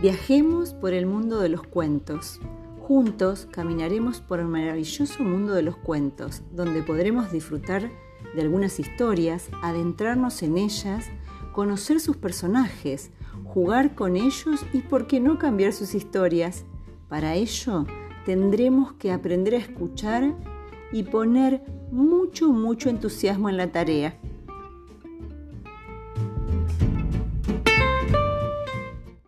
Viajemos por el mundo de los cuentos. Juntos caminaremos por el maravilloso mundo de los cuentos, donde podremos disfrutar de algunas historias, adentrarnos en ellas, conocer sus personajes, jugar con ellos y, por qué no, cambiar sus historias. Para ello, tendremos que aprender a escuchar y poner mucho, mucho entusiasmo en la tarea.